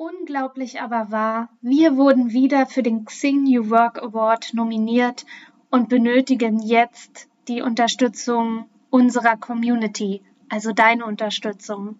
Unglaublich aber wahr, wir wurden wieder für den Xing New Work Award nominiert und benötigen jetzt die Unterstützung unserer Community, also deine Unterstützung.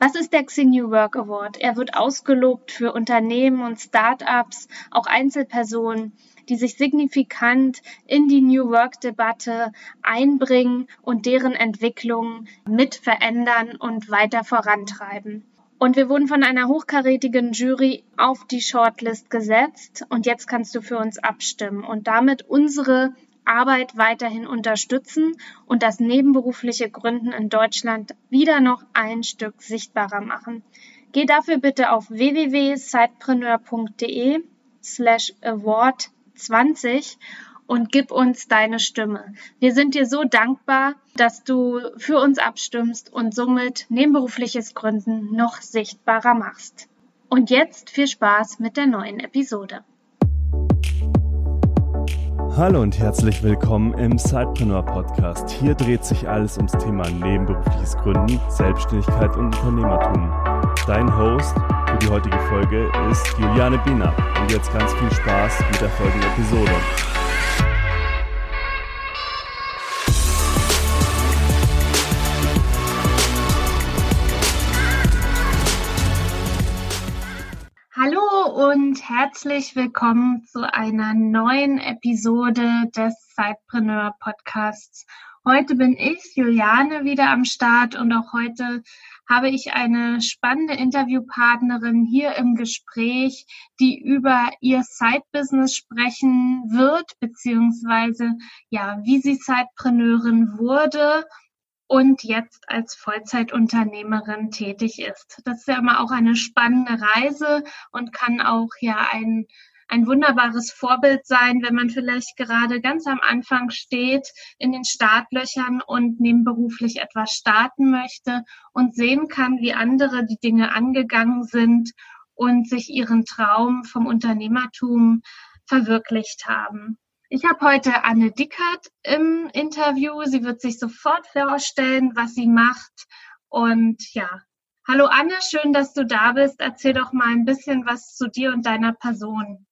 Was ist der Xing New Work Award? Er wird ausgelobt für Unternehmen und Startups, auch Einzelpersonen, die sich signifikant in die New Work Debatte einbringen und deren Entwicklung mit verändern und weiter vorantreiben. Und wir wurden von einer hochkarätigen Jury auf die Shortlist gesetzt und jetzt kannst du für uns abstimmen und damit unsere Arbeit weiterhin unterstützen und das nebenberufliche Gründen in Deutschland wieder noch ein Stück sichtbarer machen. Geh dafür bitte auf www.sidepreneur.de slash award 20 und gib uns deine Stimme. Wir sind dir so dankbar, dass du für uns abstimmst und somit nebenberufliches Gründen noch sichtbarer machst. Und jetzt viel Spaß mit der neuen Episode. Hallo und herzlich willkommen im Sidepreneur Podcast. Hier dreht sich alles ums Thema nebenberufliches Gründen, Selbstständigkeit und Unternehmertum. Dein Host für die heutige Folge ist Juliane Biener. Und jetzt ganz viel Spaß mit der folgenden Episode. Und herzlich willkommen zu einer neuen Episode des Sidepreneur Podcasts. Heute bin ich, Juliane, wieder am Start und auch heute habe ich eine spannende Interviewpartnerin hier im Gespräch, die über ihr Side-Business sprechen wird, beziehungsweise ja, wie sie Sidepreneurin wurde und jetzt als Vollzeitunternehmerin tätig ist. Das ist ja immer auch eine spannende Reise und kann auch ja ein, ein wunderbares Vorbild sein, wenn man vielleicht gerade ganz am Anfang steht, in den Startlöchern und nebenberuflich etwas starten möchte und sehen kann, wie andere die Dinge angegangen sind und sich ihren Traum vom Unternehmertum verwirklicht haben. Ich habe heute Anne Dickert im Interview. Sie wird sich sofort vorstellen, was sie macht. Und ja, hallo Anne, schön, dass du da bist. Erzähl doch mal ein bisschen was zu dir und deiner Person.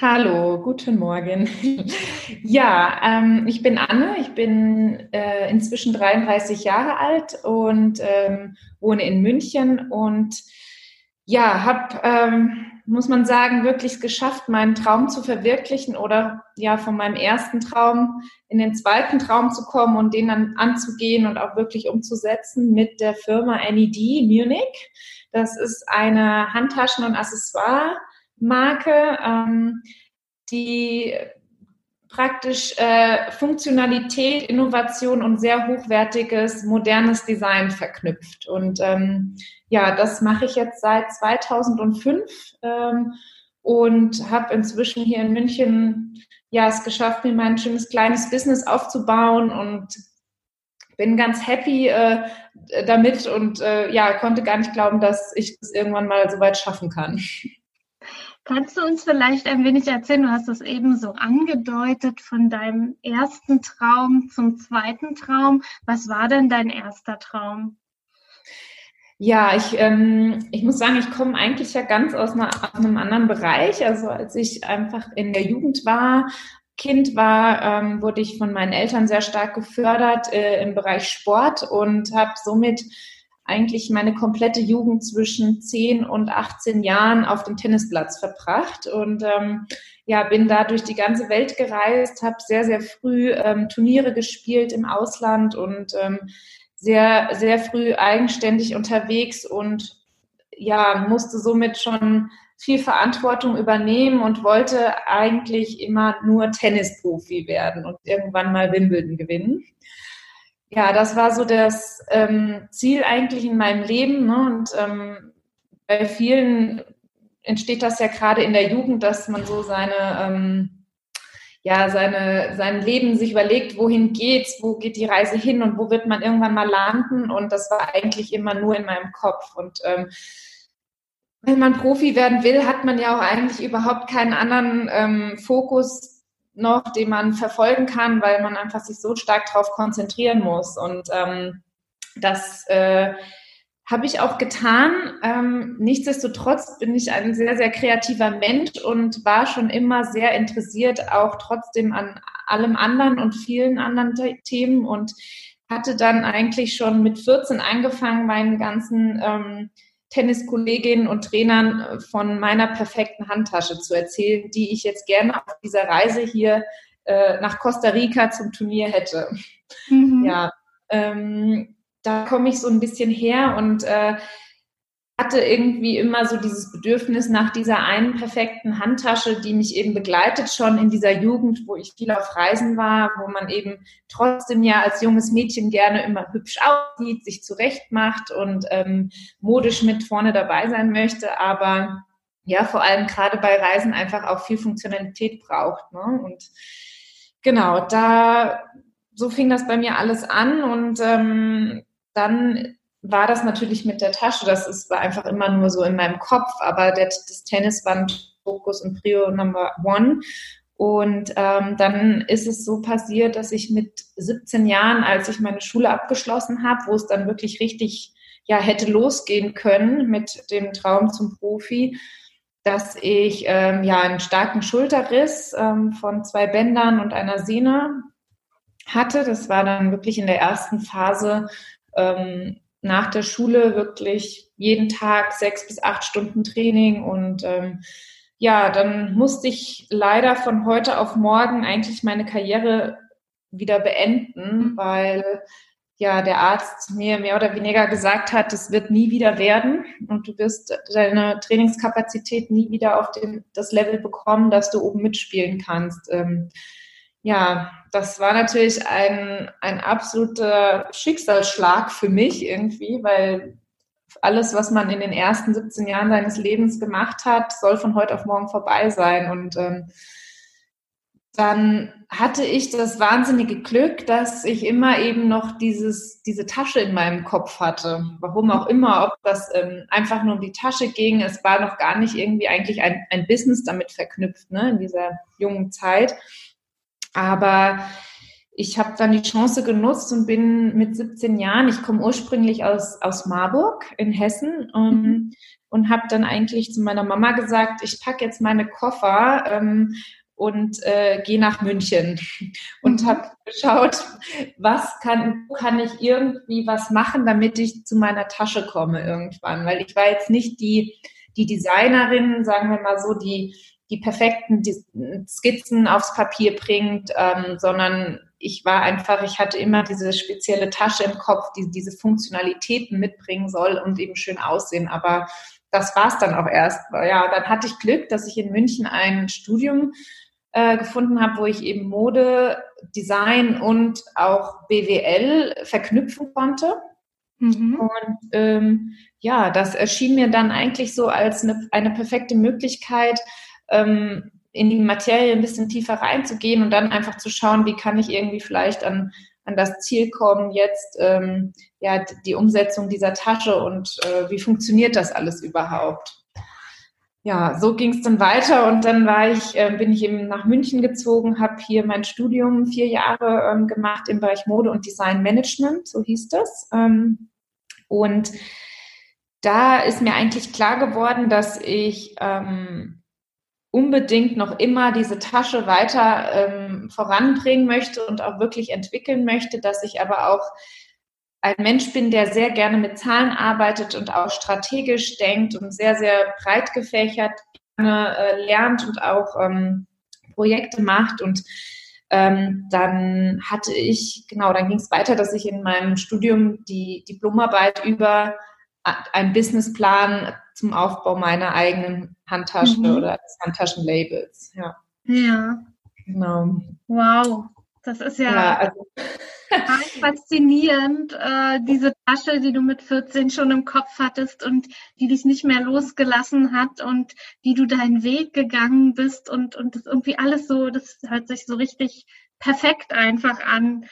Hallo, guten Morgen. ja, ähm, ich bin Anne, ich bin äh, inzwischen 33 Jahre alt und ähm, wohne in München und ja, habe ähm, muss man sagen, wirklich geschafft, meinen Traum zu verwirklichen oder ja, von meinem ersten Traum in den zweiten Traum zu kommen und den dann anzugehen und auch wirklich umzusetzen mit der Firma NED Munich. Das ist eine Handtaschen- und Accessoire-Marke, ähm, die praktisch äh, Funktionalität, Innovation und sehr hochwertiges, modernes Design verknüpft. Und ähm, ja, das mache ich jetzt seit 2005 ähm, und habe inzwischen hier in München ja es geschafft, mir mein schönes kleines Business aufzubauen und bin ganz happy äh, damit und äh, ja konnte gar nicht glauben, dass ich das irgendwann mal so weit schaffen kann. Kannst du uns vielleicht ein wenig erzählen, du hast es eben so angedeutet, von deinem ersten Traum zum zweiten Traum. Was war denn dein erster Traum? Ja, ich, ähm, ich muss sagen, ich komme eigentlich ja ganz aus, einer, aus einem anderen Bereich. Also als ich einfach in der Jugend war, Kind war, ähm, wurde ich von meinen Eltern sehr stark gefördert äh, im Bereich Sport und habe somit eigentlich meine komplette Jugend zwischen 10 und 18 Jahren auf dem Tennisplatz verbracht und ähm, ja, bin da durch die ganze Welt gereist, habe sehr, sehr früh ähm, Turniere gespielt im Ausland und ähm, sehr, sehr früh eigenständig unterwegs und ja, musste somit schon viel Verantwortung übernehmen und wollte eigentlich immer nur Tennisprofi werden und irgendwann mal Wimbledon gewinnen. Ja, das war so das ähm, Ziel eigentlich in meinem Leben. Ne? Und ähm, bei vielen entsteht das ja gerade in der Jugend, dass man so seine ähm, ja, seine, sein Leben sich überlegt, wohin geht's, wo geht die Reise hin und wo wird man irgendwann mal landen. Und das war eigentlich immer nur in meinem Kopf. Und ähm, wenn man Profi werden will, hat man ja auch eigentlich überhaupt keinen anderen ähm, Fokus noch, den man verfolgen kann, weil man einfach sich so stark darauf konzentrieren muss. Und ähm, das äh, habe ich auch getan. Ähm, nichtsdestotrotz bin ich ein sehr, sehr kreativer Mensch und war schon immer sehr interessiert, auch trotzdem an allem anderen und vielen anderen Themen und hatte dann eigentlich schon mit 14 angefangen, meinen ganzen ähm, Tenniskolleginnen und Trainern von meiner perfekten Handtasche zu erzählen, die ich jetzt gerne auf dieser Reise hier äh, nach Costa Rica zum Turnier hätte. Mhm. Ja, ähm, da komme ich so ein bisschen her und äh, hatte irgendwie immer so dieses Bedürfnis nach dieser einen perfekten Handtasche, die mich eben begleitet schon in dieser Jugend, wo ich viel auf Reisen war, wo man eben trotzdem ja als junges Mädchen gerne immer hübsch aussieht, sich zurecht macht und ähm, modisch mit vorne dabei sein möchte, aber ja, vor allem gerade bei Reisen einfach auch viel Funktionalität braucht. Ne? Und genau, da so fing das bei mir alles an und ähm, dann war das natürlich mit der Tasche. Das ist, war einfach immer nur so in meinem Kopf, aber der, das Tennis war ein Fokus und Prio Number One. Und ähm, dann ist es so passiert, dass ich mit 17 Jahren, als ich meine Schule abgeschlossen habe, wo es dann wirklich richtig ja hätte losgehen können mit dem Traum zum Profi, dass ich ähm, ja einen starken Schulterriss ähm, von zwei Bändern und einer Sehne hatte. Das war dann wirklich in der ersten Phase ähm, nach der Schule wirklich jeden Tag sechs bis acht Stunden Training und ähm, ja, dann musste ich leider von heute auf morgen eigentlich meine Karriere wieder beenden, mhm. weil ja der Arzt mir mehr oder weniger gesagt hat, es wird nie wieder werden und du wirst deine Trainingskapazität nie wieder auf den, das Level bekommen, dass du oben mitspielen kannst. Ähm, ja, das war natürlich ein, ein absoluter Schicksalsschlag für mich irgendwie, weil alles, was man in den ersten 17 Jahren seines Lebens gemacht hat, soll von heute auf morgen vorbei sein. Und ähm, dann hatte ich das wahnsinnige Glück, dass ich immer eben noch dieses, diese Tasche in meinem Kopf hatte. Warum auch immer, ob das ähm, einfach nur um die Tasche ging. Es war noch gar nicht irgendwie eigentlich ein, ein Business damit verknüpft, ne, in dieser jungen Zeit. Aber ich habe dann die Chance genutzt und bin mit 17 Jahren, ich komme ursprünglich aus, aus Marburg in Hessen und, mhm. und habe dann eigentlich zu meiner Mama gesagt, ich packe jetzt meine Koffer ähm, und äh, gehe nach München und mhm. habe geschaut, was kann, kann ich irgendwie was machen, damit ich zu meiner Tasche komme irgendwann, weil ich war jetzt nicht die, die Designerin, sagen wir mal so, die die perfekten Skizzen aufs Papier bringt, ähm, sondern ich war einfach, ich hatte immer diese spezielle Tasche im Kopf, die diese Funktionalitäten mitbringen soll und eben schön aussehen. Aber das war es dann auch erst. Ja, dann hatte ich Glück, dass ich in München ein Studium äh, gefunden habe, wo ich eben Mode, Design und auch BWL verknüpfen konnte. Mhm. Und ähm, ja, das erschien mir dann eigentlich so als eine, eine perfekte Möglichkeit, ähm, in die Materie ein bisschen tiefer reinzugehen und dann einfach zu schauen, wie kann ich irgendwie vielleicht an, an das Ziel kommen, jetzt ähm, ja die Umsetzung dieser Tasche und äh, wie funktioniert das alles überhaupt. Ja, so ging es dann weiter und dann war ich, äh, bin ich eben nach München gezogen, habe hier mein Studium vier Jahre ähm, gemacht im Bereich Mode und Design Management, so hieß das. Ähm, und da ist mir eigentlich klar geworden, dass ich ähm, unbedingt noch immer diese Tasche weiter ähm, voranbringen möchte und auch wirklich entwickeln möchte, dass ich aber auch ein Mensch bin, der sehr gerne mit Zahlen arbeitet und auch strategisch denkt und sehr, sehr breit gefächert äh, lernt und auch ähm, Projekte macht. Und ähm, dann hatte ich, genau, dann ging es weiter, dass ich in meinem Studium die Diplomarbeit über einen Businessplan zum Aufbau meiner eigenen Handtasche mhm. oder des Handtaschenlabels. Ja. Ja. Genau. Wow. Das ist ja, ja also. faszinierend, äh, diese Tasche, die du mit 14 schon im Kopf hattest und die dich nicht mehr losgelassen hat und wie du deinen Weg gegangen bist und, und das irgendwie alles so, das hört sich so richtig perfekt einfach an.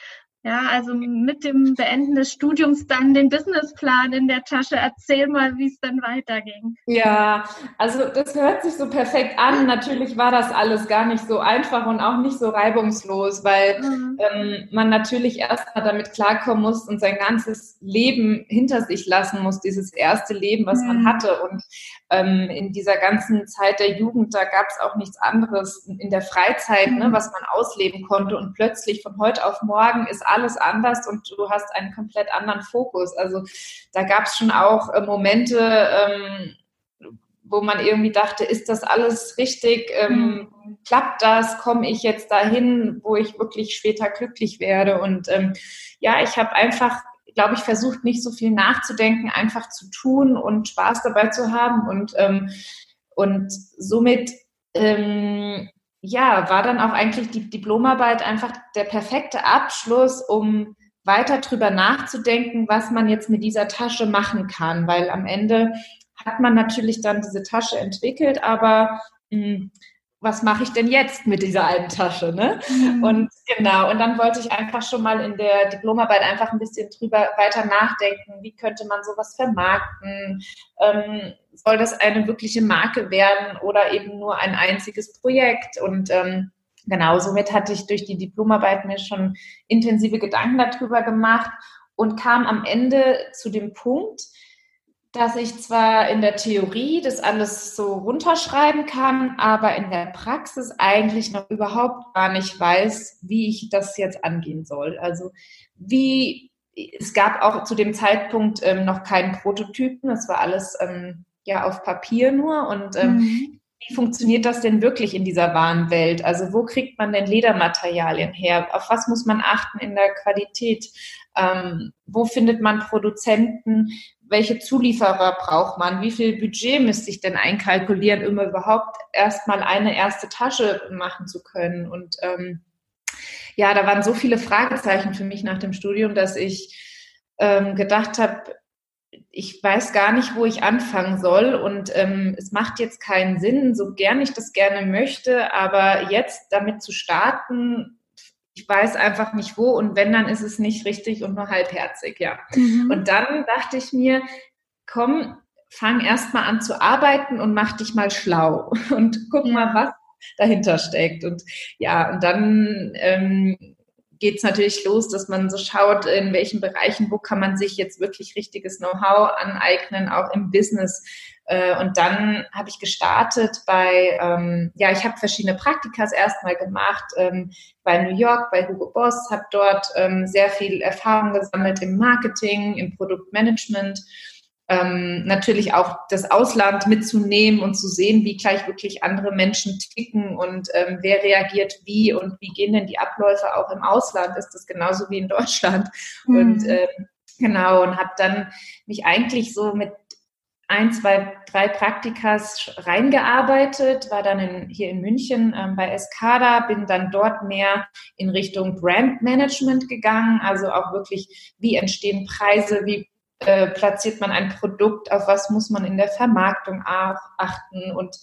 Ja, also mit dem Beenden des Studiums dann den Businessplan in der Tasche. Erzähl mal, wie es dann weiterging. Ja, also das hört sich so perfekt an. Natürlich war das alles gar nicht so einfach und auch nicht so reibungslos, weil mhm. ähm, man natürlich erstmal damit klarkommen muss und sein ganzes Leben hinter sich lassen muss, dieses erste Leben, was mhm. man hatte. Und ähm, in dieser ganzen Zeit der Jugend, da gab es auch nichts anderes in der Freizeit, ne, mhm. ne, was man ausleben konnte. Und plötzlich von heute auf morgen ist alles anders und du hast einen komplett anderen Fokus. Also da gab es schon auch äh, Momente, ähm, wo man irgendwie dachte, ist das alles richtig? Ähm, mhm. Klappt das? Komme ich jetzt dahin, wo ich wirklich später glücklich werde? Und ähm, ja, ich habe einfach glaube ich, versucht nicht so viel nachzudenken, einfach zu tun und Spaß dabei zu haben. Und, ähm, und somit, ähm, ja, war dann auch eigentlich die Diplomarbeit einfach der perfekte Abschluss, um weiter drüber nachzudenken, was man jetzt mit dieser Tasche machen kann, weil am Ende hat man natürlich dann diese Tasche entwickelt, aber mh, hm, was mache ich denn jetzt mit dieser alten Tasche? Ne? Mhm. Und genau, und dann wollte ich einfach schon mal in der Diplomarbeit einfach ein bisschen drüber weiter nachdenken, wie könnte man sowas vermarkten? Ähm, soll das eine wirkliche Marke werden oder eben nur ein einziges Projekt? Und ähm, genau, somit hatte ich durch die Diplomarbeit mir schon intensive Gedanken darüber gemacht und kam am Ende zu dem Punkt, dass ich zwar in der Theorie das alles so runterschreiben kann, aber in der Praxis eigentlich noch überhaupt gar nicht weiß, wie ich das jetzt angehen soll. Also wie es gab auch zu dem Zeitpunkt ähm, noch keinen Prototypen, das war alles ähm, ja auf Papier nur und ähm, mhm. Wie funktioniert das denn wirklich in dieser wahren Welt? Also wo kriegt man denn Ledermaterialien her? Auf was muss man achten in der Qualität? Ähm, wo findet man Produzenten? Welche Zulieferer braucht man, wie viel Budget müsste ich denn einkalkulieren, um überhaupt erstmal eine erste Tasche machen zu können. Und ähm, ja, da waren so viele Fragezeichen für mich nach dem Studium, dass ich ähm, gedacht habe, ich weiß gar nicht, wo ich anfangen soll. Und ähm, es macht jetzt keinen Sinn, so gern ich das gerne möchte, aber jetzt damit zu starten, ich weiß einfach nicht wo und wenn, dann ist es nicht richtig und nur halbherzig, ja. Mhm. Und dann dachte ich mir, komm, fang erst mal an zu arbeiten und mach dich mal schlau und guck ja. mal, was dahinter steckt. Und ja, und dann ähm, geht es natürlich los, dass man so schaut, in welchen Bereichen, wo kann man sich jetzt wirklich richtiges Know-how aneignen, auch im Business. Äh, und dann habe ich gestartet bei, ähm, ja, ich habe verschiedene Praktikas erstmal gemacht ähm, bei New York, bei Hugo Boss, habe dort ähm, sehr viel Erfahrung gesammelt im Marketing, im Produktmanagement ähm, natürlich auch das Ausland mitzunehmen und zu sehen, wie gleich wirklich andere Menschen ticken und ähm, wer reagiert wie und wie gehen denn die Abläufe auch im Ausland. Ist das genauso wie in Deutschland? Mhm. Und ähm, genau, und habe dann mich eigentlich so mit ein, zwei, drei Praktikas reingearbeitet, war dann in, hier in München ähm, bei Escada, bin dann dort mehr in Richtung Brandmanagement gegangen, also auch wirklich, wie entstehen Preise, wie äh, platziert man ein Produkt, auf was muss man in der Vermarktung achten und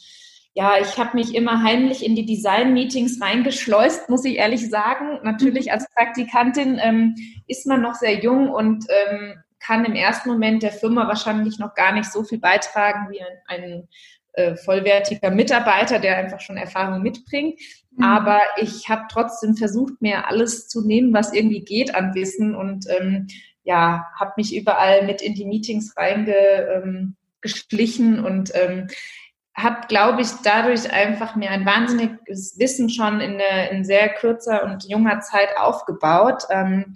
ja, ich habe mich immer heimlich in die Design-Meetings reingeschleust, muss ich ehrlich sagen. Natürlich mhm. als Praktikantin ähm, ist man noch sehr jung und ähm, kann im ersten Moment der Firma wahrscheinlich noch gar nicht so viel beitragen wie ein, ein äh, vollwertiger Mitarbeiter, der einfach schon Erfahrung mitbringt. Mhm. Aber ich habe trotzdem versucht, mir alles zu nehmen, was irgendwie geht an Wissen und ähm, ja, habe mich überall mit in die Meetings reingeschlichen ähm, und ähm, habe, glaube ich, dadurch einfach mir ein wahnsinniges Wissen schon in, eine, in sehr kürzer und junger Zeit aufgebaut, ähm,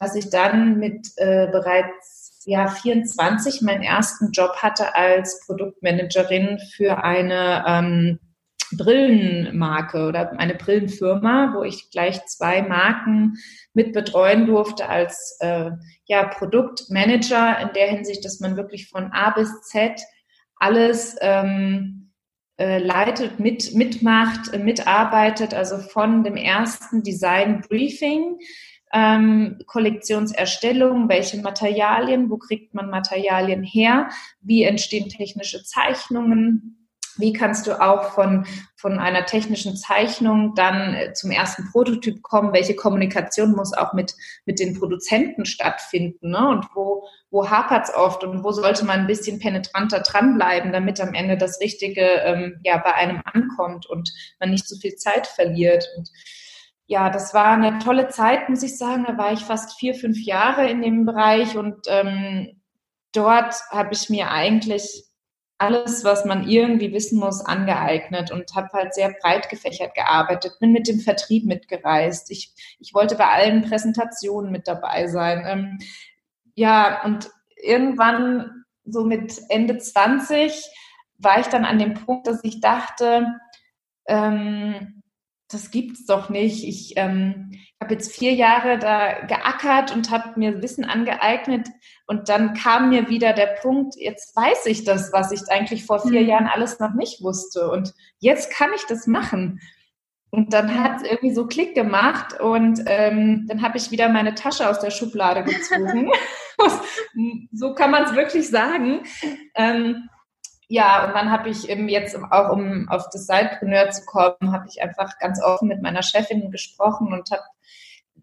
dass ich dann mit äh, bereits ja, 24 meinen ersten Job hatte als Produktmanagerin für eine ähm, Brillenmarke oder eine Brillenfirma, wo ich gleich zwei Marken mit betreuen durfte als äh, ja, Produktmanager in der Hinsicht, dass man wirklich von A bis Z alles ähm, äh, leitet, mit, mitmacht, mitarbeitet, also von dem ersten Design Briefing, ähm, Kollektionserstellung, welche Materialien, wo kriegt man Materialien her, wie entstehen technische Zeichnungen, wie kannst du auch von, von einer technischen Zeichnung dann äh, zum ersten Prototyp kommen? Welche Kommunikation muss auch mit, mit den Produzenten stattfinden? Ne? Und wo, wo hapert es oft und wo sollte man ein bisschen penetranter dranbleiben, damit am Ende das Richtige ähm, ja, bei einem ankommt und man nicht so viel Zeit verliert? Und ja, das war eine tolle Zeit, muss ich sagen. Da war ich fast vier, fünf Jahre in dem Bereich und ähm, dort habe ich mir eigentlich alles, was man irgendwie wissen muss, angeeignet und habe halt sehr breit gefächert gearbeitet, bin mit dem Vertrieb mitgereist. Ich, ich wollte bei allen Präsentationen mit dabei sein. Ähm, ja, und irgendwann, so mit Ende 20, war ich dann an dem Punkt, dass ich dachte, ähm, das gibt's doch nicht. Ich ähm, habe jetzt vier Jahre da geackert und habe mir Wissen angeeignet und dann kam mir wieder der Punkt, jetzt weiß ich das, was ich eigentlich vor vier mhm. Jahren alles noch nicht wusste und jetzt kann ich das machen. Und dann hat es irgendwie so Klick gemacht und ähm, dann habe ich wieder meine Tasche aus der Schublade gezogen. so kann man es wirklich sagen. Ähm, ja, und dann habe ich eben jetzt auch, um auf das Sidepreneur zu kommen, habe ich einfach ganz offen mit meiner Chefin gesprochen und habe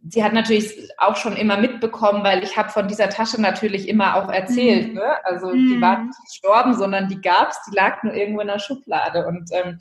sie hat natürlich auch schon immer mitbekommen, weil ich habe von dieser Tasche natürlich immer auch erzählt. Mhm. Ne? Also mhm. die war nicht gestorben, sondern die gab's, die lag nur irgendwo in der Schublade. Und ähm,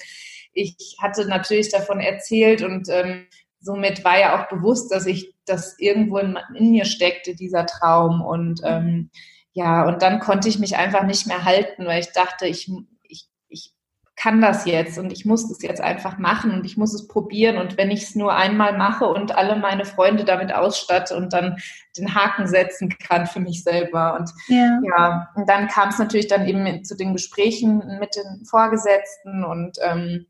ich hatte natürlich davon erzählt und ähm, somit war ja auch bewusst, dass ich das irgendwo in, in mir steckte, dieser Traum. Und ähm, ja, und dann konnte ich mich einfach nicht mehr halten, weil ich dachte, ich, ich, ich kann das jetzt und ich muss das jetzt einfach machen und ich muss es probieren. Und wenn ich es nur einmal mache und alle meine Freunde damit ausstatte und dann den Haken setzen kann für mich selber. Und ja, ja und dann kam es natürlich dann eben zu den Gesprächen mit den Vorgesetzten und ähm,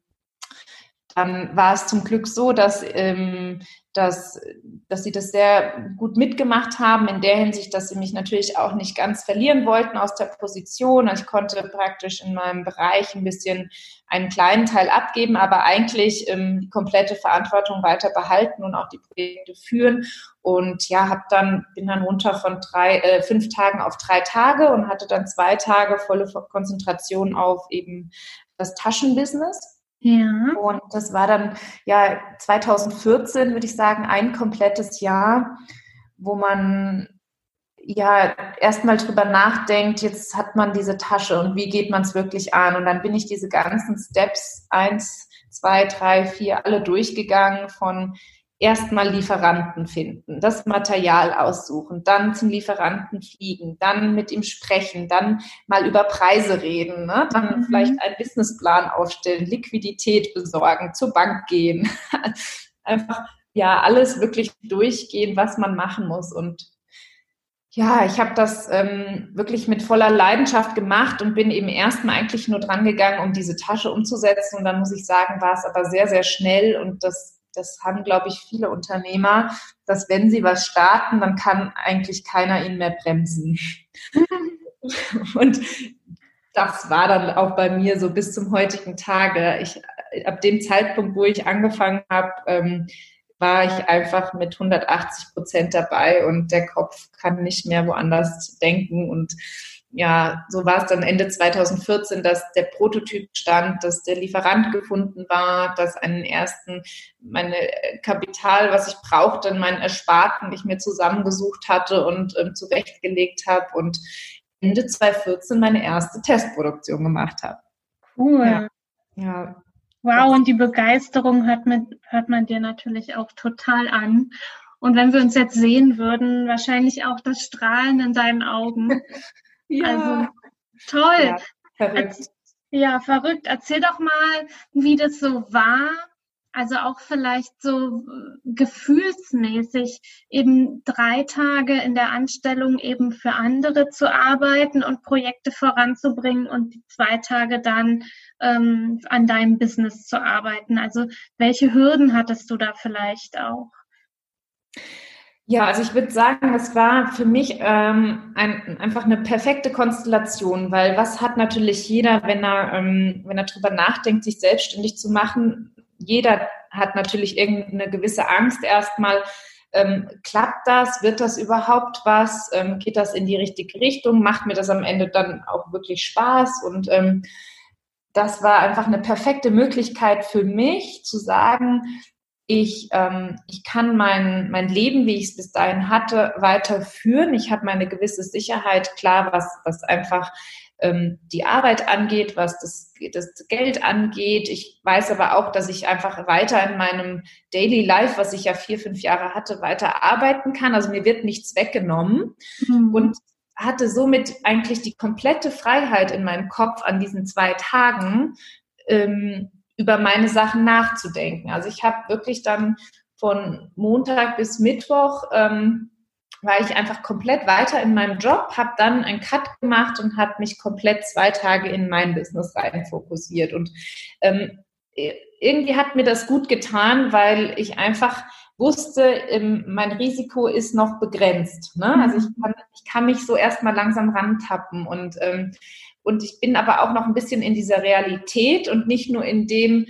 dann war es zum Glück so, dass ähm, dass, dass sie das sehr gut mitgemacht haben, in der Hinsicht, dass sie mich natürlich auch nicht ganz verlieren wollten aus der Position. Also ich konnte praktisch in meinem Bereich ein bisschen einen kleinen Teil abgeben, aber eigentlich ähm, die komplette Verantwortung weiter behalten und auch die Projekte führen. Und ja, hab dann, bin dann runter von drei, äh, fünf Tagen auf drei Tage und hatte dann zwei Tage volle Konzentration auf eben das Taschenbusiness. Ja. Und das war dann ja 2014, würde ich sagen, ein komplettes Jahr, wo man ja erstmal drüber nachdenkt, jetzt hat man diese Tasche und wie geht man es wirklich an? Und dann bin ich diese ganzen Steps eins, zwei, drei, vier alle durchgegangen von erstmal Lieferanten finden, das Material aussuchen, dann zum Lieferanten fliegen, dann mit ihm sprechen, dann mal über Preise reden, ne? dann mhm. vielleicht einen Businessplan aufstellen, Liquidität besorgen, zur Bank gehen. Einfach ja alles wirklich durchgehen, was man machen muss. Und ja, ich habe das ähm, wirklich mit voller Leidenschaft gemacht und bin eben erstmal eigentlich nur dran gegangen, um diese Tasche umzusetzen. Und dann muss ich sagen, war es aber sehr, sehr schnell und das das haben, glaube ich, viele Unternehmer, dass wenn sie was starten, dann kann eigentlich keiner ihn mehr bremsen. Und das war dann auch bei mir so bis zum heutigen Tage. Ich, ab dem Zeitpunkt, wo ich angefangen habe, ähm, war ich einfach mit 180 Prozent dabei und der Kopf kann nicht mehr woanders denken und ja, so war es dann Ende 2014, dass der Prototyp stand, dass der Lieferant gefunden war, dass einen ersten, meine Kapital, was ich brauchte, meinen Ersparten, ich mir zusammengesucht hatte und ähm, zurechtgelegt habe und Ende 2014 meine erste Testproduktion gemacht habe. Cool. Ja. ja. Wow, und die Begeisterung hört man, hört man dir natürlich auch total an. Und wenn wir uns jetzt sehen würden, wahrscheinlich auch das Strahlen in deinen Augen. Ja. Also toll. Ja, verrückt. ja, verrückt. Erzähl doch mal, wie das so war. Also auch vielleicht so äh, gefühlsmäßig eben drei Tage in der Anstellung eben für andere zu arbeiten und Projekte voranzubringen und zwei Tage dann ähm, an deinem Business zu arbeiten. Also welche Hürden hattest du da vielleicht auch? Ja, also ich würde sagen, es war für mich ähm, ein, einfach eine perfekte Konstellation, weil was hat natürlich jeder, wenn er, ähm, wenn er drüber nachdenkt, sich selbstständig zu machen? Jeder hat natürlich irgendeine gewisse Angst erstmal. Ähm, klappt das? Wird das überhaupt was? Ähm, geht das in die richtige Richtung? Macht mir das am Ende dann auch wirklich Spaß? Und ähm, das war einfach eine perfekte Möglichkeit für mich zu sagen, ich, ähm, ich kann mein, mein Leben, wie ich es bis dahin hatte, weiterführen. Ich habe meine gewisse Sicherheit, klar, was, was einfach ähm, die Arbeit angeht, was das, das Geld angeht. Ich weiß aber auch, dass ich einfach weiter in meinem Daily Life, was ich ja vier, fünf Jahre hatte, weiter arbeiten kann. Also mir wird nichts weggenommen. Mhm. Und hatte somit eigentlich die komplette Freiheit in meinem Kopf an diesen zwei Tagen, ähm, über meine Sachen nachzudenken. Also ich habe wirklich dann von Montag bis Mittwoch ähm, war ich einfach komplett weiter in meinem Job, habe dann einen Cut gemacht und habe mich komplett zwei Tage in mein Business rein fokussiert. Und ähm, irgendwie hat mir das gut getan, weil ich einfach wusste, ähm, mein Risiko ist noch begrenzt. Ne? Also ich kann, ich kann mich so erstmal langsam rantappen und ähm, und ich bin aber auch noch ein bisschen in dieser Realität und nicht nur in dem,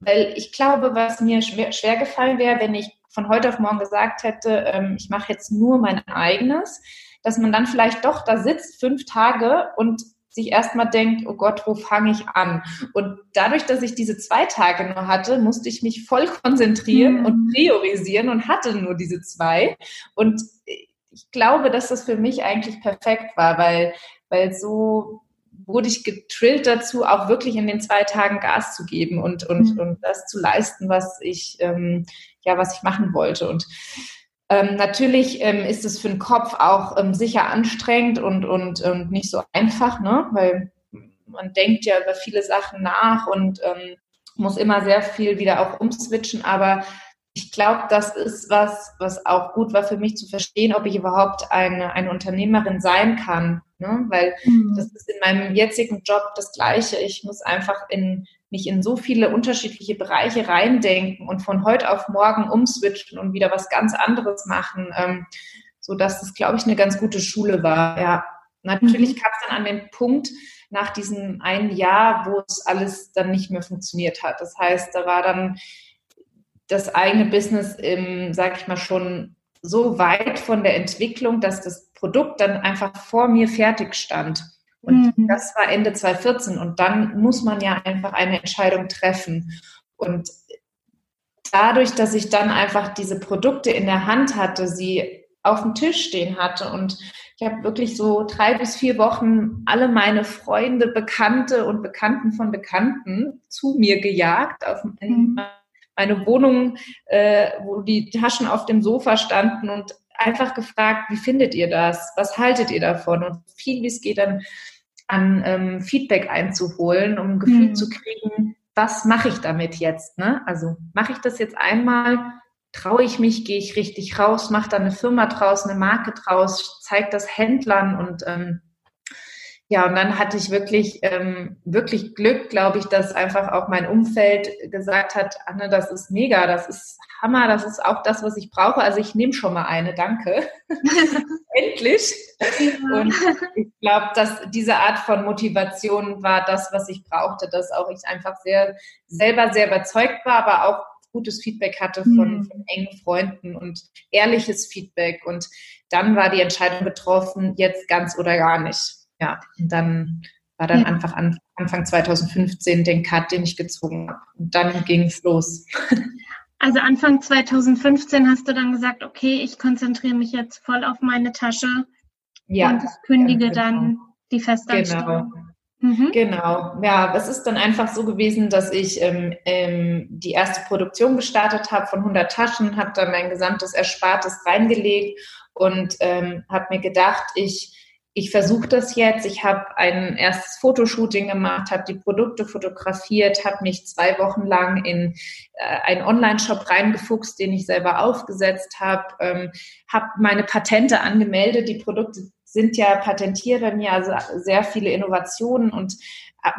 weil ich glaube, was mir schwer, gefallen wäre, wenn ich von heute auf morgen gesagt hätte, ähm, ich mache jetzt nur mein eigenes, dass man dann vielleicht doch da sitzt fünf Tage und sich erstmal denkt, oh Gott, wo fange ich an? Und dadurch, dass ich diese zwei Tage nur hatte, musste ich mich voll konzentrieren mhm. und priorisieren und hatte nur diese zwei. Und ich glaube, dass das für mich eigentlich perfekt war, weil, weil so wurde ich getrillt dazu, auch wirklich in den zwei Tagen Gas zu geben und, und, mhm. und das zu leisten, was ich, ähm, ja, was ich machen wollte. Und ähm, natürlich ähm, ist es für den Kopf auch ähm, sicher anstrengend und, und, und nicht so einfach, ne? weil man denkt ja über viele Sachen nach und ähm, muss immer sehr viel wieder auch umswitchen, aber ich glaube, das ist was, was auch gut war für mich zu verstehen, ob ich überhaupt eine, eine Unternehmerin sein kann. Ne? Weil mhm. das ist in meinem jetzigen Job das Gleiche. Ich muss einfach in, mich in so viele unterschiedliche Bereiche reindenken und von heute auf morgen umswitchen und wieder was ganz anderes machen, ähm, so dass das, glaube ich, eine ganz gute Schule war. Ja, natürlich mhm. kam es dann an den Punkt, nach diesem einen Jahr, wo es alles dann nicht mehr funktioniert hat. Das heißt, da war dann das eigene Business im, sag ich mal, schon so weit von der Entwicklung, dass das Produkt dann einfach vor mir fertig stand. Und mhm. das war Ende 2014. Und dann muss man ja einfach eine Entscheidung treffen. Und dadurch, dass ich dann einfach diese Produkte in der Hand hatte, sie auf dem Tisch stehen hatte und ich habe wirklich so drei bis vier Wochen alle meine Freunde, Bekannte und Bekannten von Bekannten zu mir gejagt auf, mhm meine Wohnung, äh, wo die Taschen auf dem Sofa standen und einfach gefragt, wie findet ihr das? Was haltet ihr davon? Und viel wie es geht dann an ähm, Feedback einzuholen, um ein Gefühl mhm. zu kriegen, was mache ich damit jetzt? Ne? Also mache ich das jetzt einmal, traue ich mich, gehe ich richtig raus, mache da eine Firma draus, eine Marke draus, zeige das Händlern und ähm, ja, und dann hatte ich wirklich, ähm, wirklich Glück, glaube ich, dass einfach auch mein Umfeld gesagt hat, Anne, das ist mega, das ist Hammer, das ist auch das, was ich brauche. Also ich nehme schon mal eine, danke. Endlich. Und ich glaube, dass diese Art von Motivation war das, was ich brauchte, dass auch ich einfach sehr selber sehr überzeugt war, aber auch gutes Feedback hatte von, mhm. von engen Freunden und ehrliches Feedback. Und dann war die Entscheidung getroffen, jetzt ganz oder gar nicht ja, und dann war dann ja. einfach an, Anfang 2015 den Cut, den ich gezogen habe. Und dann ging es los. Also Anfang 2015 hast du dann gesagt, okay, ich konzentriere mich jetzt voll auf meine Tasche ja, und ich kündige ja, genau. dann die Festanstellung. Genau. Mhm. Genau, ja, es ist dann einfach so gewesen, dass ich ähm, ähm, die erste Produktion gestartet habe von 100 Taschen, habe dann mein gesamtes Erspartes reingelegt und ähm, habe mir gedacht, ich ich versuche das jetzt. Ich habe ein erstes Fotoshooting gemacht, habe die Produkte fotografiert, habe mich zwei Wochen lang in äh, einen Online-Shop reingefuchst, den ich selber aufgesetzt habe, ähm, habe meine Patente angemeldet. Die Produkte sind ja patentiert bei mir, also sehr viele Innovationen und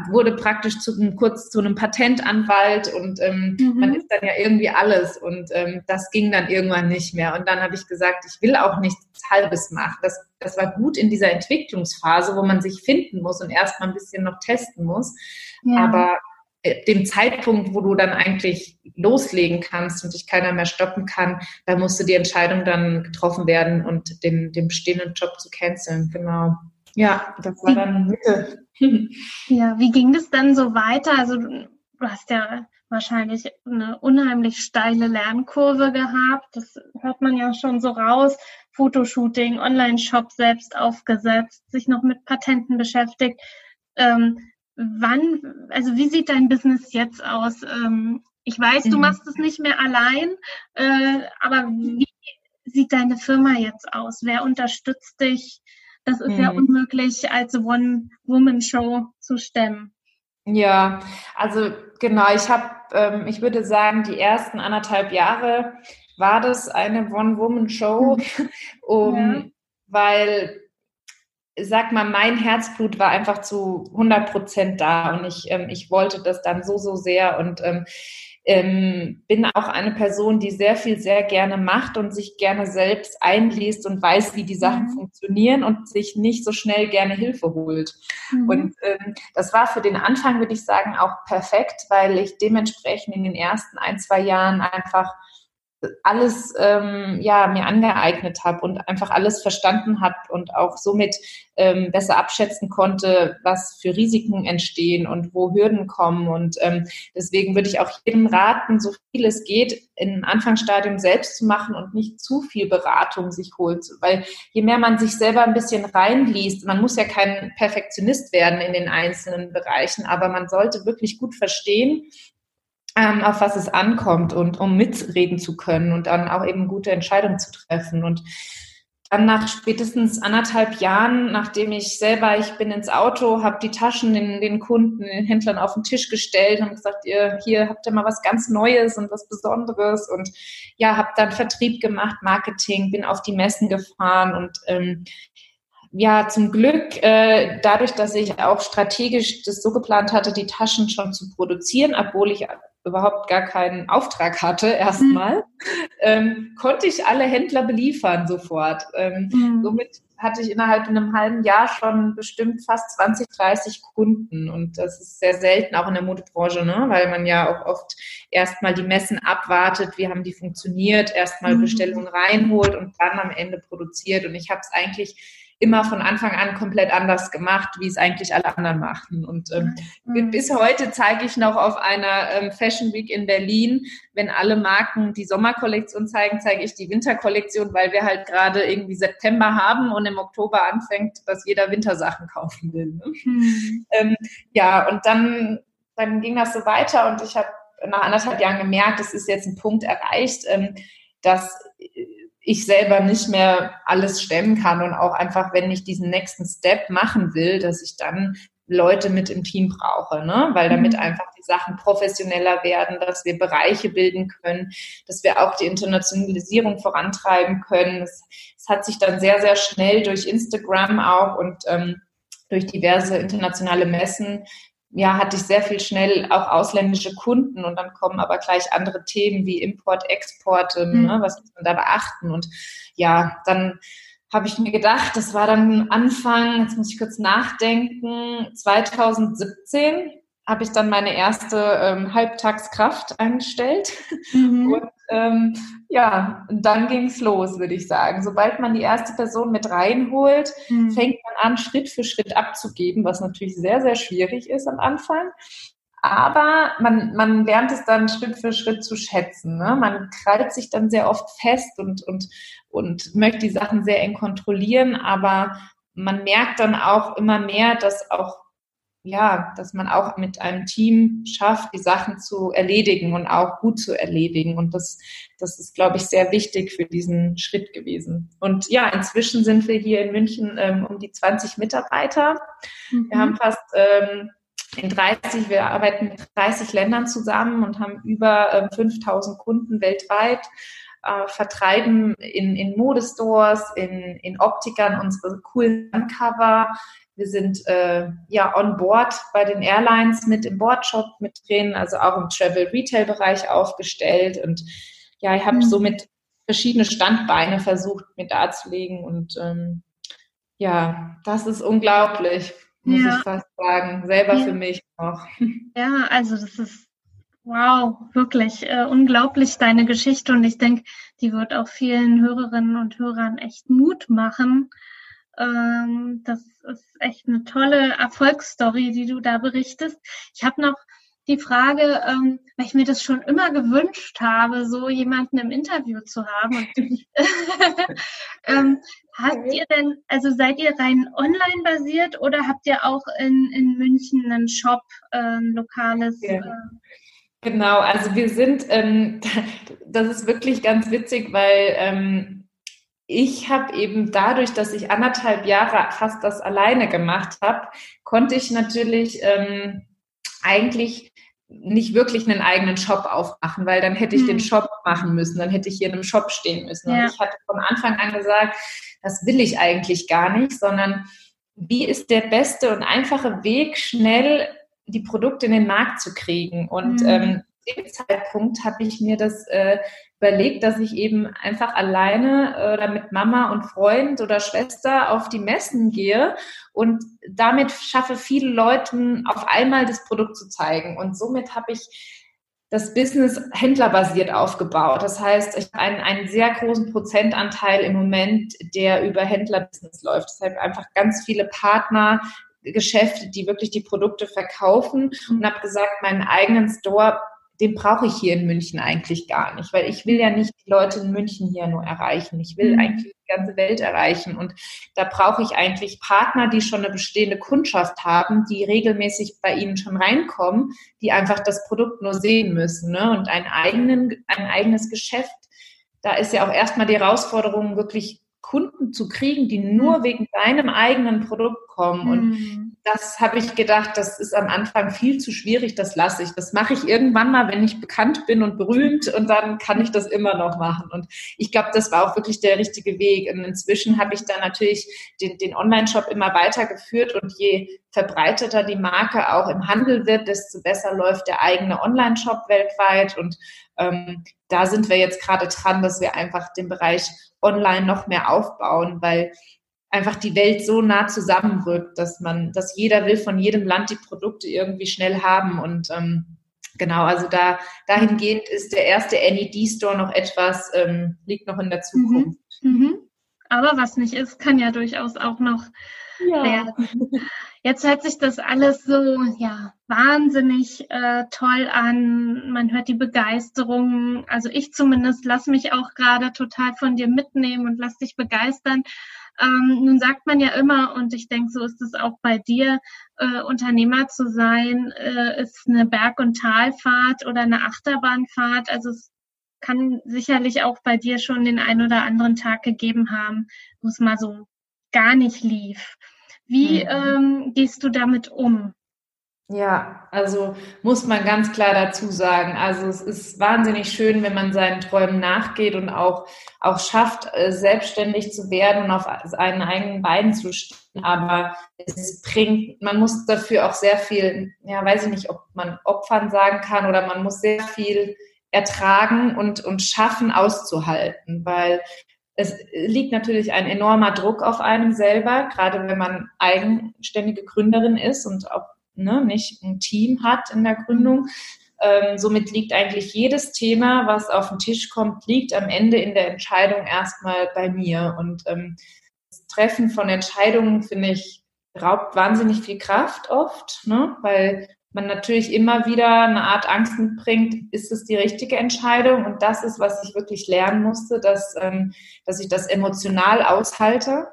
wurde praktisch zu einem, kurz zu einem Patentanwalt und ähm, mhm. man ist dann ja irgendwie alles und ähm, das ging dann irgendwann nicht mehr. Und dann habe ich gesagt, ich will auch nichts Halbes machen. Das, das war gut in dieser Entwicklungsphase, wo man sich finden muss und erstmal ein bisschen noch testen muss. Ja. Aber äh, dem Zeitpunkt, wo du dann eigentlich loslegen kannst und dich keiner mehr stoppen kann, da musste die Entscheidung dann getroffen werden und den, den bestehenden Job zu canceln. Genau. Ja, das war dann Mitte. ja, wie ging das dann so weiter? Also du hast ja wahrscheinlich eine unheimlich steile Lernkurve gehabt. Das hört man ja schon so raus. Fotoshooting, Online-Shop selbst aufgesetzt, sich noch mit Patenten beschäftigt. Ähm, wann, also wie sieht dein Business jetzt aus? Ähm, ich weiß, mhm. du machst es nicht mehr allein, äh, aber wie sieht deine Firma jetzt aus? Wer unterstützt dich? Das ist mhm. ja unmöglich als One-Woman-Show zu stemmen. Ja, also genau, ich habe, ähm, ich würde sagen, die ersten anderthalb Jahre war das eine One-Woman-Show, um, ja. weil, sag mal, mein Herzblut war einfach zu 100 Prozent da und ich, ähm, ich wollte das dann so, so sehr und ähm, ähm, bin auch eine Person, die sehr viel sehr gerne macht und sich gerne selbst einliest und weiß, wie die Sachen mhm. funktionieren und sich nicht so schnell gerne Hilfe holt. Mhm. Und ähm, das war für den Anfang, würde ich sagen, auch perfekt, weil ich dementsprechend in den ersten ein, zwei Jahren einfach alles ähm, ja mir angeeignet habe und einfach alles verstanden habe und auch somit ähm, besser abschätzen konnte, was für Risiken entstehen und wo Hürden kommen. Und ähm, deswegen würde ich auch jedem raten, so viel es geht, im Anfangsstadium selbst zu machen und nicht zu viel Beratung sich holt. Weil je mehr man sich selber ein bisschen reinliest, man muss ja kein Perfektionist werden in den einzelnen Bereichen, aber man sollte wirklich gut verstehen, ähm, auf was es ankommt und um mitreden zu können und dann auch eben gute Entscheidungen zu treffen. Und dann nach spätestens anderthalb Jahren, nachdem ich selber, ich bin ins Auto, habe die Taschen den, den Kunden, den Händlern auf den Tisch gestellt und gesagt, ihr hier habt ihr mal was ganz Neues und was Besonderes und ja, habe dann Vertrieb gemacht, Marketing, bin auf die Messen gefahren und ähm, ja, zum Glück, äh, dadurch, dass ich auch strategisch das so geplant hatte, die Taschen schon zu produzieren, obwohl ich überhaupt gar keinen Auftrag hatte erstmal, mhm. ähm, konnte ich alle Händler beliefern sofort. Ähm, mhm. Somit hatte ich innerhalb von einem halben Jahr schon bestimmt fast 20, 30 Kunden. Und das ist sehr selten auch in der Modebranche, ne? weil man ja auch oft erstmal die Messen abwartet, wie haben die funktioniert, erstmal mhm. Bestellungen reinholt und dann am Ende produziert. Und ich habe es eigentlich immer von Anfang an komplett anders gemacht, wie es eigentlich alle anderen machten. Und ähm, mhm. bis heute zeige ich noch auf einer ähm, Fashion Week in Berlin, wenn alle Marken die Sommerkollektion zeigen, zeige ich die Winterkollektion, weil wir halt gerade irgendwie September haben und im Oktober anfängt, dass jeder Wintersachen kaufen will. Ne? Mhm. Ähm, ja, und dann, dann ging das so weiter und ich habe nach anderthalb Jahren gemerkt, es ist jetzt ein Punkt erreicht, ähm, dass ich selber nicht mehr alles stemmen kann und auch einfach, wenn ich diesen nächsten Step machen will, dass ich dann Leute mit im Team brauche, ne? weil damit mhm. einfach die Sachen professioneller werden, dass wir Bereiche bilden können, dass wir auch die Internationalisierung vorantreiben können. Es, es hat sich dann sehr, sehr schnell durch Instagram auch und ähm, durch diverse internationale Messen ja, hatte ich sehr viel schnell auch ausländische Kunden und dann kommen aber gleich andere Themen wie Import, Export, mhm. ne, was muss man da beachten? Und ja, dann habe ich mir gedacht, das war dann Anfang, jetzt muss ich kurz nachdenken, 2017 habe ich dann meine erste ähm, Halbtagskraft eingestellt. Mhm. Und ähm, ja, dann ging es los, würde ich sagen. Sobald man die erste Person mit reinholt, mhm. fängt man an, Schritt für Schritt abzugeben, was natürlich sehr, sehr schwierig ist am Anfang. Aber man, man lernt es dann Schritt für Schritt zu schätzen. Ne? Man krallt sich dann sehr oft fest und, und, und möchte die Sachen sehr eng kontrollieren, aber man merkt dann auch immer mehr, dass auch ja, dass man auch mit einem Team schafft, die Sachen zu erledigen und auch gut zu erledigen. Und das, das ist, glaube ich, sehr wichtig für diesen Schritt gewesen. Und ja, inzwischen sind wir hier in München ähm, um die 20 Mitarbeiter. Mhm. Wir haben fast ähm, in 30, wir arbeiten mit 30 Ländern zusammen und haben über ähm, 5000 Kunden weltweit. Äh, vertreiben in, in Modestores, in, in Optikern unsere coolen Cover, wir sind äh, ja on board bei den Airlines mit im Boardshop mit drin, also auch im Travel-Retail-Bereich aufgestellt. Und ja, ich habe mhm. somit verschiedene Standbeine versucht mir darzulegen. Und ähm, ja, das ist unglaublich, muss ja. ich fast sagen. Selber ja. für mich auch. Ja, also das ist wow, wirklich äh, unglaublich deine Geschichte. Und ich denke, die wird auch vielen Hörerinnen und Hörern echt Mut machen Ähm, das ist echt eine tolle Erfolgsstory, die du da berichtest. Ich habe noch die Frage, ähm, weil ich mir das schon immer gewünscht habe, so jemanden im Interview zu haben. ähm, habt ihr denn, also seid ihr rein online basiert oder habt ihr auch in, in München einen Shop, äh, ein lokales? Äh, genau, also wir sind, ähm, das ist wirklich ganz witzig, weil ähm, ich habe eben dadurch, dass ich anderthalb Jahre fast das alleine gemacht habe, konnte ich natürlich ähm, eigentlich nicht wirklich einen eigenen Shop aufmachen, weil dann hätte ich hm. den Shop machen müssen, dann hätte ich hier in einem Shop stehen müssen. Ja. Und ich hatte von Anfang an gesagt, das will ich eigentlich gar nicht, sondern wie ist der beste und einfache Weg, schnell die Produkte in den Markt zu kriegen? Und mhm. ähm, dem Zeitpunkt habe ich mir das äh, überlegt, dass ich eben einfach alleine äh, oder mit Mama und Freund oder Schwester auf die Messen gehe und damit schaffe, vielen Leuten auf einmal das Produkt zu zeigen. Und somit habe ich das Business händlerbasiert aufgebaut. Das heißt, ich habe einen, einen sehr großen Prozentanteil im Moment, der über Händlerbusiness läuft. Deshalb einfach ganz viele Partner, Geschäfte, die wirklich die Produkte verkaufen und habe gesagt, meinen eigenen Store den brauche ich hier in München eigentlich gar nicht, weil ich will ja nicht die Leute in München hier nur erreichen. Ich will mhm. eigentlich die ganze Welt erreichen. Und da brauche ich eigentlich Partner, die schon eine bestehende Kundschaft haben, die regelmäßig bei ihnen schon reinkommen, die einfach das Produkt nur sehen müssen. Ne? Und ein, eigenen, ein eigenes Geschäft, da ist ja auch erstmal die Herausforderung, wirklich Kunden zu kriegen, die nur mhm. wegen deinem eigenen Produkt kommen. Und mhm. das habe ich gedacht, das ist am Anfang viel zu schwierig, das lasse ich. Das mache ich irgendwann mal, wenn ich bekannt bin und berühmt und dann kann ich das immer noch machen. Und ich glaube, das war auch wirklich der richtige Weg. Und inzwischen habe ich dann natürlich den, den Online-Shop immer weitergeführt und je verbreiteter die Marke auch im Handel wird, desto besser läuft der eigene Online-Shop weltweit. Und ähm, da sind wir jetzt gerade dran, dass wir einfach den Bereich online noch mehr aufbauen, weil einfach die Welt so nah zusammenrückt, dass man, dass jeder will von jedem Land die Produkte irgendwie schnell haben und ähm, genau, also da dahingehend ist der erste NED-Store noch etwas, ähm, liegt noch in der mhm. Zukunft. Mhm. Mhm. Aber was nicht ist, kann ja durchaus auch noch ja. werden. Jetzt hört sich das alles so, ja, wahnsinnig äh, toll an. Man hört die Begeisterung. Also ich zumindest lass mich auch gerade total von dir mitnehmen und lass dich begeistern. Ähm, nun sagt man ja immer, und ich denke, so ist es auch bei dir, äh, Unternehmer zu sein, äh, ist eine Berg- und Talfahrt oder eine Achterbahnfahrt. Also es kann sicherlich auch bei dir schon den ein oder anderen Tag gegeben haben, wo es mal so gar nicht lief. Wie mhm. ähm, gehst du damit um? Ja, also muss man ganz klar dazu sagen. Also es ist wahnsinnig schön, wenn man seinen Träumen nachgeht und auch, auch schafft, äh, selbstständig zu werden und auf seinen eigenen Beinen zu stehen. Aber es bringt, man muss dafür auch sehr viel, ja, weiß ich nicht, ob man Opfern sagen kann oder man muss sehr viel ertragen und, und schaffen auszuhalten, weil es liegt natürlich ein enormer Druck auf einem selber, gerade wenn man eigenständige Gründerin ist und auch ne, nicht ein Team hat in der Gründung. Ähm, somit liegt eigentlich jedes Thema, was auf den Tisch kommt, liegt am Ende in der Entscheidung erstmal bei mir. Und ähm, das Treffen von Entscheidungen, finde ich, raubt wahnsinnig viel Kraft oft, ne? weil man natürlich immer wieder eine Art Angst mitbringt, ist es die richtige Entscheidung? Und das ist, was ich wirklich lernen musste, dass, ähm, dass ich das emotional aushalte,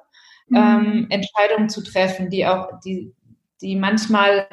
mhm. ähm, Entscheidungen zu treffen, die auch, die, die manchmal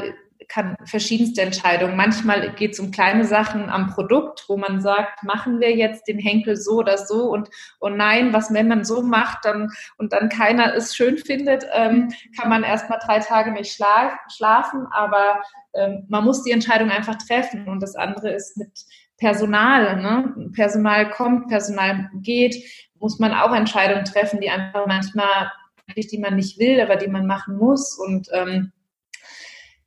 kann verschiedenste Entscheidungen. Manchmal geht es um kleine Sachen am Produkt, wo man sagt, machen wir jetzt den Henkel so oder so und oh nein, was wenn man so macht dann und dann keiner es schön findet, ähm, kann man erst mal drei Tage nicht schlaf, schlafen, aber ähm, man muss die Entscheidung einfach treffen und das andere ist mit Personal. Ne? Personal kommt, Personal geht, muss man auch Entscheidungen treffen, die einfach manchmal die man nicht will, aber die man machen muss und ähm,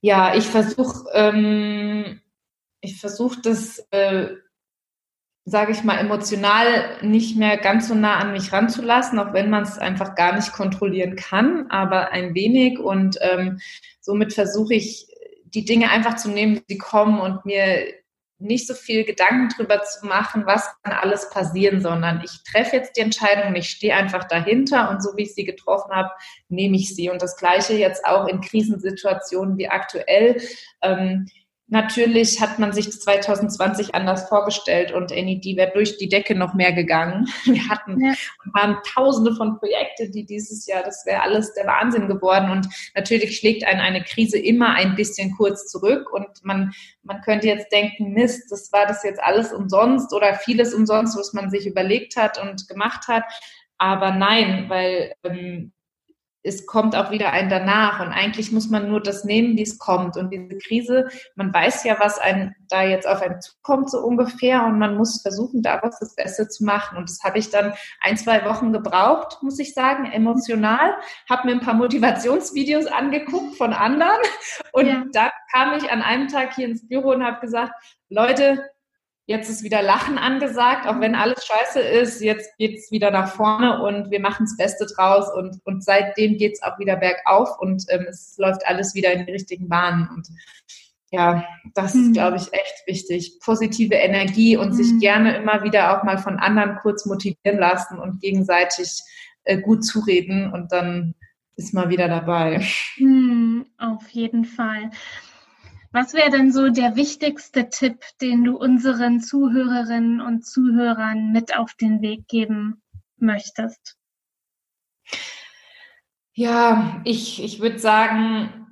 ja, ich versuche, ähm, ich versuche das, äh, sage ich mal, emotional nicht mehr ganz so nah an mich ranzulassen, auch wenn man es einfach gar nicht kontrollieren kann, aber ein wenig. Und ähm, somit versuche ich, die Dinge einfach zu nehmen, sie kommen und mir nicht so viel Gedanken drüber zu machen, was kann alles passieren, sondern ich treffe jetzt die Entscheidung und ich stehe einfach dahinter und so wie ich sie getroffen habe, nehme ich sie. Und das Gleiche jetzt auch in Krisensituationen wie aktuell. Ähm, Natürlich hat man sich 2020 anders vorgestellt und NED wäre durch die Decke noch mehr gegangen. Wir hatten ja. waren tausende von Projekten, die dieses Jahr, das wäre alles der Wahnsinn geworden. Und natürlich schlägt einen eine Krise immer ein bisschen kurz zurück und man, man könnte jetzt denken, Mist, das war das jetzt alles umsonst oder vieles umsonst, was man sich überlegt hat und gemacht hat. Aber nein, weil ähm, es kommt auch wieder ein danach. Und eigentlich muss man nur das nehmen, wie es kommt. Und diese Krise, man weiß ja, was ein da jetzt auf einen zukommt, so ungefähr. Und man muss versuchen, daraus das Beste zu machen. Und das habe ich dann ein, zwei Wochen gebraucht, muss ich sagen, emotional. Habe mir ein paar Motivationsvideos angeguckt von anderen. Und ja. dann kam ich an einem Tag hier ins Büro und habe gesagt, Leute, Jetzt ist wieder Lachen angesagt, auch wenn alles scheiße ist. Jetzt geht es wieder nach vorne und wir machen das Beste draus. Und, und seitdem geht es auch wieder bergauf und ähm, es läuft alles wieder in die richtigen Bahnen. Und ja, das mhm. ist, glaube ich, echt wichtig. Positive Energie und mhm. sich gerne immer wieder auch mal von anderen kurz motivieren lassen und gegenseitig äh, gut zureden und dann ist man wieder dabei. Mhm, auf jeden Fall. Was wäre denn so der wichtigste Tipp, den du unseren Zuhörerinnen und Zuhörern mit auf den Weg geben möchtest? Ja, ich, ich würde sagen,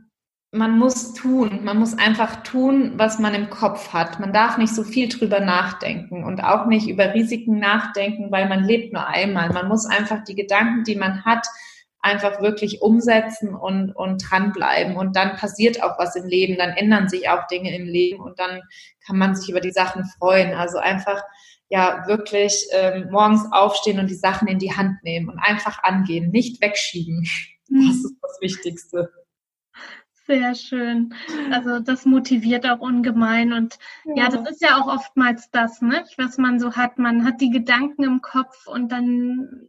man muss tun. Man muss einfach tun, was man im Kopf hat. Man darf nicht so viel drüber nachdenken und auch nicht über Risiken nachdenken, weil man lebt nur einmal. Man muss einfach die Gedanken, die man hat, einfach wirklich umsetzen und, und dranbleiben. Und dann passiert auch was im Leben, dann ändern sich auch Dinge im Leben und dann kann man sich über die Sachen freuen. Also einfach ja wirklich ähm, morgens aufstehen und die Sachen in die Hand nehmen und einfach angehen, nicht wegschieben. Mhm. Das ist das Wichtigste. Sehr schön. Also das motiviert auch ungemein und ja. ja, das ist ja auch oftmals das, ne, was man so hat. Man hat die Gedanken im Kopf und dann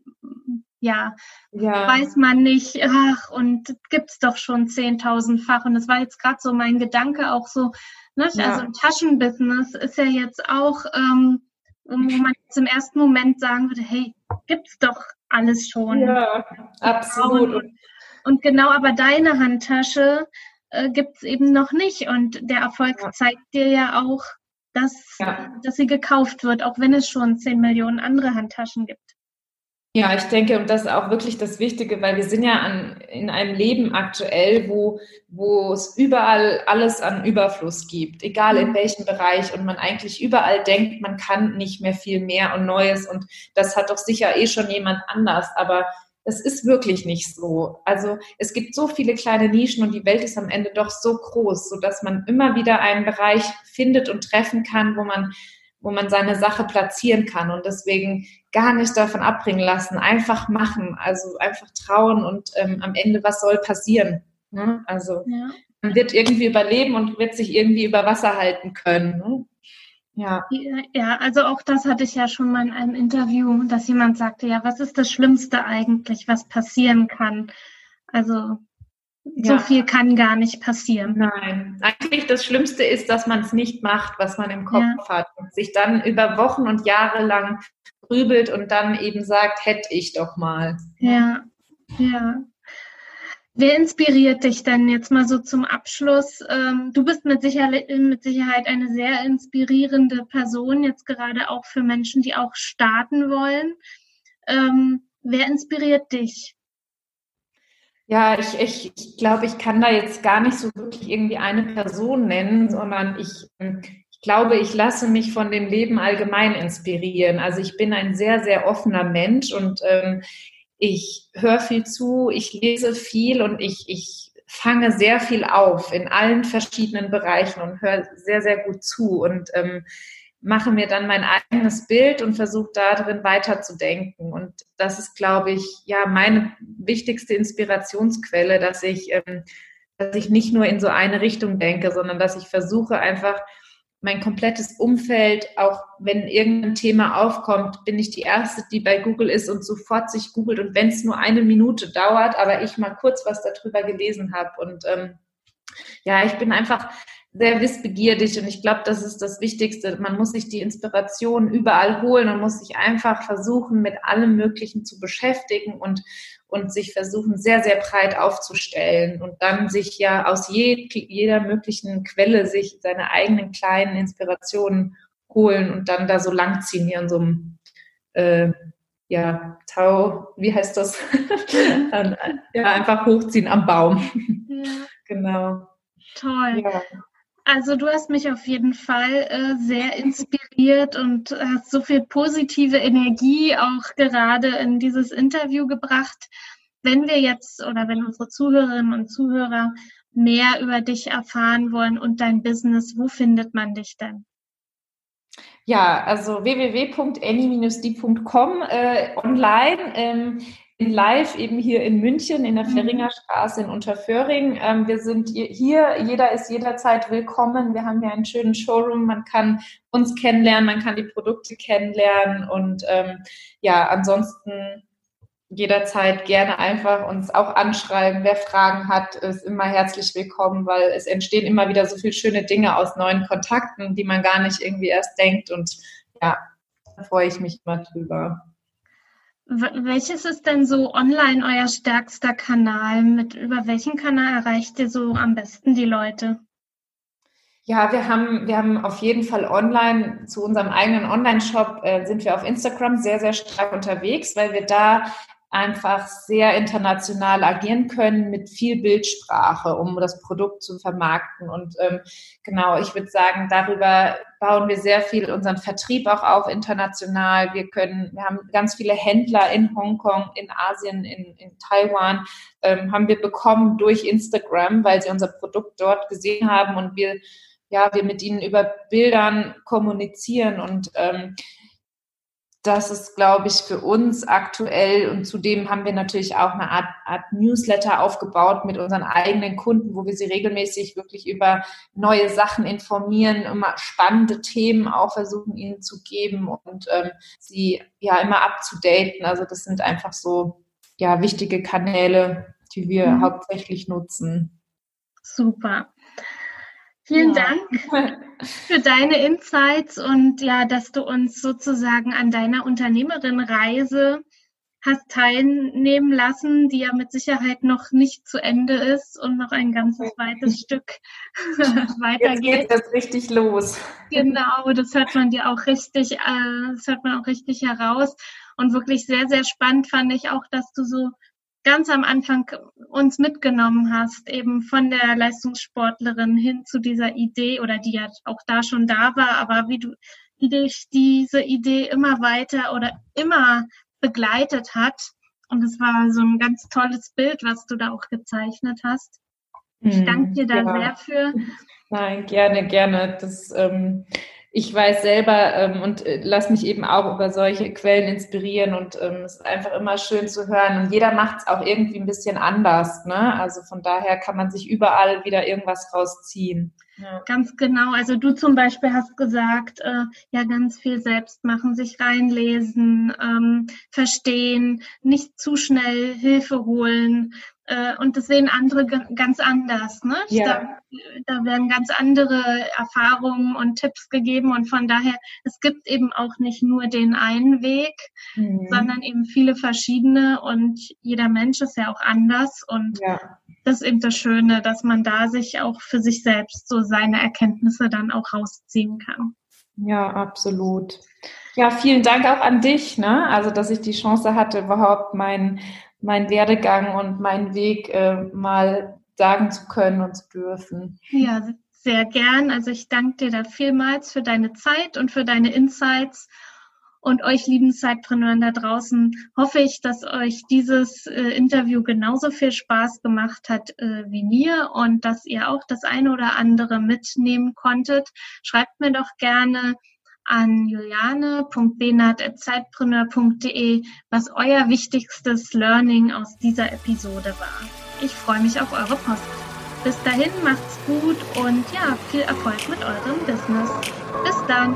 ja, ja, weiß man nicht, ach, und gibt's doch schon zehntausendfach. Und das war jetzt gerade so mein Gedanke auch so, ne? Ja. also im Taschenbusiness ist ja jetzt auch, ähm, wo man jetzt im ersten Moment sagen würde, hey, gibt's doch alles schon. Ja, absolut. Und, und genau, aber deine Handtasche äh, gibt's eben noch nicht. Und der Erfolg ja. zeigt dir ja auch, dass, dass sie gekauft wird, auch wenn es schon zehn Millionen andere Handtaschen gibt. Ja, ich denke, und das ist auch wirklich das Wichtige, weil wir sind ja an, in einem Leben aktuell, wo, wo es überall alles an Überfluss gibt, egal in mhm. welchem Bereich, und man eigentlich überall denkt, man kann nicht mehr viel mehr und Neues, und das hat doch sicher eh schon jemand anders, aber es ist wirklich nicht so. Also es gibt so viele kleine Nischen und die Welt ist am Ende doch so groß, so dass man immer wieder einen Bereich findet und treffen kann, wo man wo man seine Sache platzieren kann und deswegen gar nicht davon abbringen lassen, einfach machen, also einfach trauen und ähm, am Ende, was soll passieren? Ne? Also ja. man wird irgendwie überleben und wird sich irgendwie über Wasser halten können. Ne? Ja. ja, also auch das hatte ich ja schon mal in einem Interview, dass jemand sagte, ja, was ist das Schlimmste eigentlich, was passieren kann? Also so ja. viel kann gar nicht passieren. Nein, eigentlich das Schlimmste ist, dass man es nicht macht, was man im Kopf ja. hat und sich dann über Wochen und Jahre lang grübelt und dann eben sagt, hätte ich doch mal. Ja, ja. Wer inspiriert dich denn jetzt mal so zum Abschluss? Ähm, du bist mit Sicherheit, mit Sicherheit eine sehr inspirierende Person, jetzt gerade auch für Menschen, die auch starten wollen. Ähm, wer inspiriert dich? Ja, ich, ich, ich glaube, ich kann da jetzt gar nicht so wirklich irgendwie eine Person nennen, sondern ich, ich glaube, ich lasse mich von dem Leben allgemein inspirieren. Also ich bin ein sehr, sehr offener Mensch und ähm, ich höre viel zu, ich lese viel und ich, ich fange sehr viel auf in allen verschiedenen Bereichen und höre sehr, sehr gut zu. Und ähm, mache mir dann mein eigenes Bild und versuche darin weiterzudenken. Und das ist, glaube ich, ja meine wichtigste Inspirationsquelle, dass ich, ähm, dass ich nicht nur in so eine Richtung denke, sondern dass ich versuche einfach mein komplettes Umfeld, auch wenn irgendein Thema aufkommt, bin ich die Erste, die bei Google ist und sofort sich googelt. Und wenn es nur eine Minute dauert, aber ich mal kurz was darüber gelesen habe. Und ähm, ja, ich bin einfach sehr wissbegierig und ich glaube, das ist das Wichtigste. Man muss sich die Inspiration überall holen und muss sich einfach versuchen, mit allem Möglichen zu beschäftigen und, und sich versuchen, sehr, sehr breit aufzustellen und dann sich ja aus je, jeder möglichen Quelle sich seine eigenen kleinen Inspirationen holen und dann da so langziehen hier in so einem äh, ja, Tau, wie heißt das? ja, einfach hochziehen am Baum. Ja. Genau. Toll. Ja. Also du hast mich auf jeden Fall äh, sehr inspiriert und hast so viel positive Energie auch gerade in dieses Interview gebracht. Wenn wir jetzt oder wenn unsere Zuhörerinnen und Zuhörer mehr über dich erfahren wollen und dein Business, wo findet man dich denn? Ja, also www.any-die.com äh, online. Ähm, live eben hier in München in der mhm. Ferringer Straße in Unterföhring. Ähm, wir sind hier, jeder ist jederzeit willkommen. Wir haben hier einen schönen Showroom, man kann uns kennenlernen, man kann die Produkte kennenlernen und ähm, ja, ansonsten jederzeit gerne einfach uns auch anschreiben. Wer Fragen hat, ist immer herzlich willkommen, weil es entstehen immer wieder so viele schöne Dinge aus neuen Kontakten, die man gar nicht irgendwie erst denkt und ja, da freue ich mich immer drüber. Welches ist denn so online euer stärkster Kanal? Mit über welchen Kanal erreicht ihr so am besten die Leute? Ja, wir haben, wir haben auf jeden Fall online zu unserem eigenen Online-Shop äh, sind wir auf Instagram sehr, sehr stark unterwegs, weil wir da einfach sehr international agieren können mit viel Bildsprache, um das Produkt zu vermarkten. Und ähm, genau, ich würde sagen, darüber bauen wir sehr viel unseren Vertrieb auch auf international. Wir können, wir haben ganz viele Händler in Hongkong, in Asien, in, in Taiwan, ähm, haben wir bekommen durch Instagram, weil sie unser Produkt dort gesehen haben und wir ja, wir mit ihnen über Bildern kommunizieren und ähm, das ist, glaube ich, für uns aktuell und zudem haben wir natürlich auch eine Art, Art, Newsletter aufgebaut mit unseren eigenen Kunden, wo wir sie regelmäßig wirklich über neue Sachen informieren, immer spannende Themen auch versuchen ihnen zu geben und ähm, sie ja immer up to daten. Also das sind einfach so ja wichtige Kanäle, die wir mhm. hauptsächlich nutzen. Super. Vielen ja. Dank für deine Insights und ja, dass du uns sozusagen an deiner Unternehmerin-Reise hast teilnehmen lassen, die ja mit Sicherheit noch nicht zu Ende ist und noch ein ganzes weites Stück weitergeht. Jetzt geht das richtig los. Genau, das hört man dir auch richtig, äh, das hört man auch richtig heraus. Und wirklich sehr, sehr spannend fand ich auch, dass du so ganz am Anfang uns mitgenommen hast, eben von der Leistungssportlerin hin zu dieser Idee oder die ja auch da schon da war, aber wie du, wie dich diese Idee immer weiter oder immer begleitet hat. Und es war so ein ganz tolles Bild, was du da auch gezeichnet hast. Ich hm, danke dir da ja. sehr für. Nein, gerne, gerne. Das ähm, ich weiß selber ähm, und äh, lass mich eben auch über solche Quellen inspirieren und ähm, es ist einfach immer schön zu hören und jeder macht es auch irgendwie ein bisschen anders. Ne? Also von daher kann man sich überall wieder irgendwas rausziehen. Ja. Ganz genau. Also du zum Beispiel hast gesagt, äh, ja ganz viel selbst machen, sich reinlesen, ähm, verstehen, nicht zu schnell Hilfe holen. Äh, und das sehen andere ganz anders. Ne? Ja. Da, da, werden ganz andere Erfahrungen und Tipps gegeben. Und von daher, es gibt eben auch nicht nur den einen Weg, mhm. sondern eben viele verschiedene. Und jeder Mensch ist ja auch anders. Und ja. das ist eben das Schöne, dass man da sich auch für sich selbst so seine Erkenntnisse dann auch rausziehen kann. Ja, absolut. Ja, vielen Dank auch an dich, ne? Also, dass ich die Chance hatte, überhaupt meinen meinen Werdegang und meinen Weg äh, mal sagen zu können und zu dürfen. Ja, sehr gern. Also ich danke dir da vielmals für deine Zeit und für deine Insights. Und euch lieben Zeitpreneuren da draußen hoffe ich, dass euch dieses äh, Interview genauso viel Spaß gemacht hat äh, wie mir und dass ihr auch das eine oder andere mitnehmen konntet. Schreibt mir doch gerne an juliane.benat.zeitpreneur.de, was euer wichtigstes Learning aus dieser Episode war. Ich freue mich auf eure Post. Bis dahin macht's gut und ja, viel Erfolg mit eurem Business. Bis dann.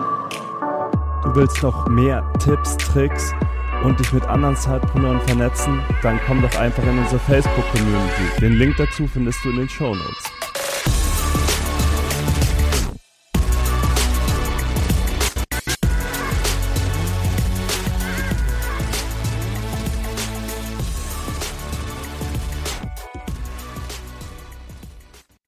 Du willst noch mehr Tipps, Tricks und dich mit anderen Zeitpreneuren vernetzen? Dann komm doch einfach in unsere Facebook-Community. Den Link dazu findest du in den Show Notes.